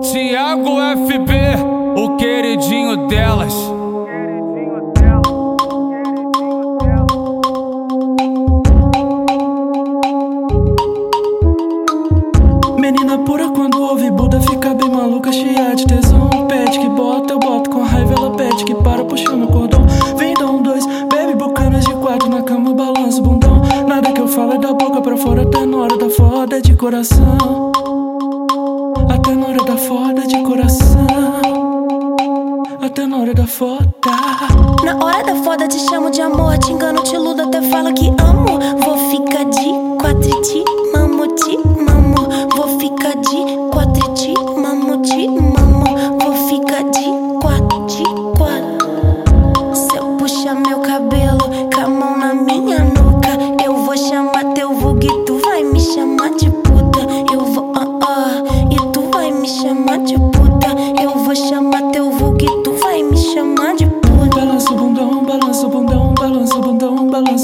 Tiago FB, o queridinho delas. Menina pura quando ouve Buda fica bem maluca, cheia de tesão. Pede que bota, eu boto com raiva, ela pede que para puxando o cordão. Vem dá um dois, bebe bucanas de quatro na cama, balança o bundão. Nada que eu falo é da boca pra fora, até na hora da foda de coração. Até na hora da foda de coração. Até na hora da foda. Na hora da foda te chamo de amor, te engano, te iludo, até falo que amo.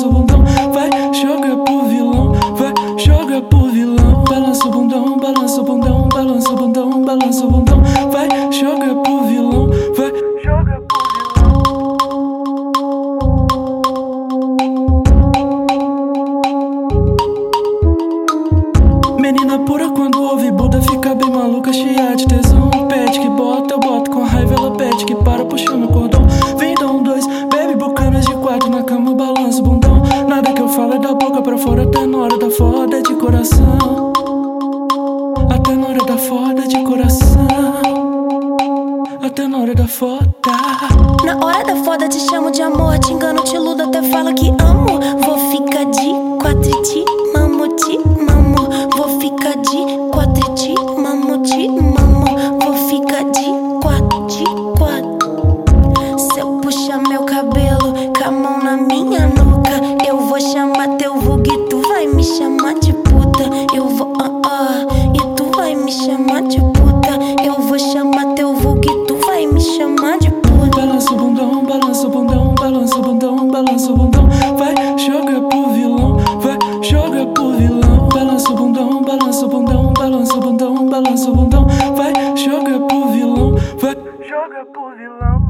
Balança o bundão. Vai, joga pro vilão, vai, joga pro vilão. Balança o bundão, balança o bundão, balança o bundão, balança o bundão. Vai, joga pro vilão, vai, joga pro Menina pura quando ouve Buda fica bem maluca, cheia de tesão. Pede que bota, eu boto com raiva, ela pede que para puxando o cordão. Nada que eu falo é da boca pra fora, até na hora da foda de coração. Até na hora da foda de coração. Até na hora da foda. Na hora da foda te chamo de amor, te engano, te iludo, até falo que amo. Balança o bundão, balança o bundão. Vai, joga pro vilão, vai, joga pro vilão.